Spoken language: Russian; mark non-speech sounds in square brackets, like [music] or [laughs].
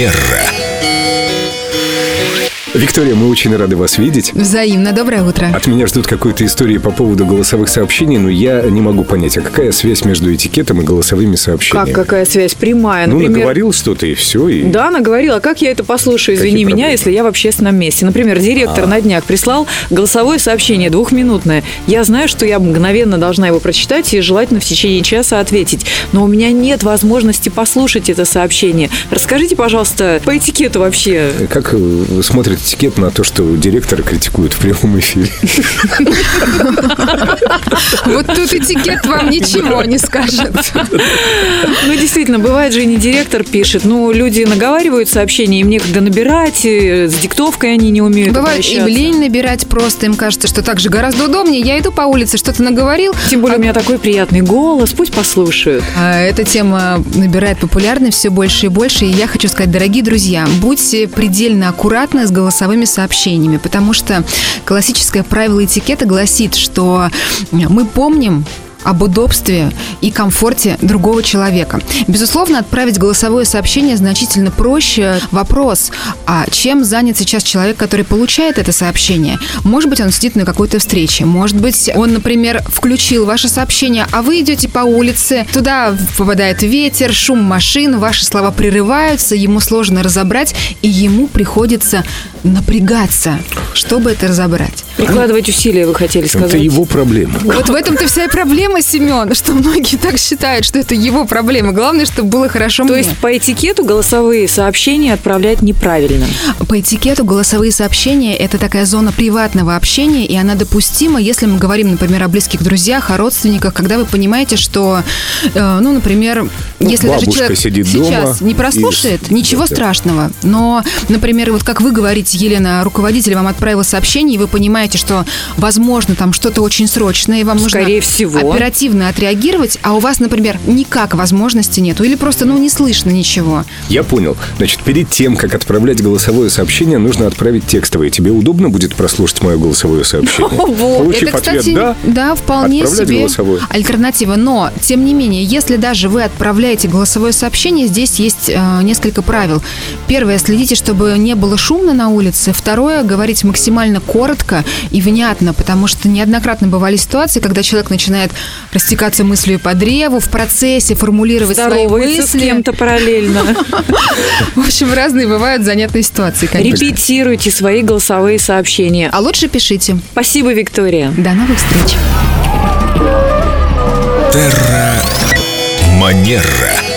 Манера. Виктория, мы очень рады вас видеть. Взаимно. Доброе утро. От меня ждут какой-то истории по поводу голосовых сообщений, но я не могу понять, а какая связь между этикетом и голосовыми сообщениями? Как, какая связь? Прямая, Ну, например. наговорил что-то и все. И... Да, наговорила. А как я это послушаю? Извини Какие меня, проблемы? если я в общественном месте. Например, директор на днях прислал голосовое сообщение двухминутное. Я знаю, что я мгновенно должна его прочитать и желательно в течение часа ответить. Но у меня нет возможности послушать это сообщение. Расскажите, пожалуйста, по этикету вообще. Как э, смотрит этикет на то, что директора критикуют в прямом эфире? Вот тут этикет вам ничего не скажет. Ну, действительно, бывает же и не директор пишет. Ну, люди наговаривают сообщения, им некогда набирать, и с диктовкой они не умеют Бывает им обращаться. лень набирать просто, им кажется, что так же гораздо удобнее. Я иду по улице, что-то наговорил. Тем более у меня такой приятный голос, пусть послушают. А Эта тема набирает популярность все больше и больше. И я хочу сказать, дорогие друзья, будьте предельно аккуратны с голосовыми сообщениями, потому что классическое правило этикета гласит, что мы помним об удобстве и комфорте другого человека. Безусловно, отправить голосовое сообщение значительно проще. Вопрос, а чем занят сейчас человек, который получает это сообщение? Может быть, он сидит на какой-то встрече. Может быть, он, например, включил ваше сообщение, а вы идете по улице, туда попадает ветер, шум машин, ваши слова прерываются, ему сложно разобрать, и ему приходится напрягаться, чтобы это разобрать. Прикладывать усилия, вы хотели сказать. Это его проблема. Вот в этом-то вся и проблема, Семен, что многие так считают, что это его проблема. Главное, чтобы было хорошо То мне. есть по этикету голосовые сообщения отправлять неправильно. По этикету голосовые сообщения – это такая зона приватного общения, и она допустима, если мы говорим, например, о близких друзьях, о родственниках, когда вы понимаете, что, э, ну, например, если даже человек сидит сейчас дома не прослушает, и- ничего да. страшного. Но, например, вот как вы говорите, Елена, руководитель вам отправил сообщение, и вы понимаете, что, возможно, там что-то очень срочное, и вам Скорее нужно всего. оперативно отреагировать, а у вас, например, никак возможности нету, или просто, ну, не слышно ничего. Я понял. Значит, перед тем, как отправлять голосовое сообщение, нужно отправить текстовое. Тебе удобно будет прослушать мое голосовое сообщение? [laughs] Получив Это, кстати, ответ «да», вполне отправлять себе голосовое. альтернатива. Но, тем не менее, если даже вы отправляете голосовое сообщение, здесь есть э, несколько правил. Первое, следите, чтобы не было шумно на улице. Второе, говорить максимально коротко и внятно, потому что неоднократно бывали ситуации, когда человек начинает растекаться мыслью по древу, в процессе формулировать свои Здоровается с мысли. кем-то параллельно. [laughs] В общем, разные бывают занятные ситуации, конечно. Репетируйте свои голосовые сообщения. А лучше пишите. Спасибо, Виктория. До новых встреч. Манера.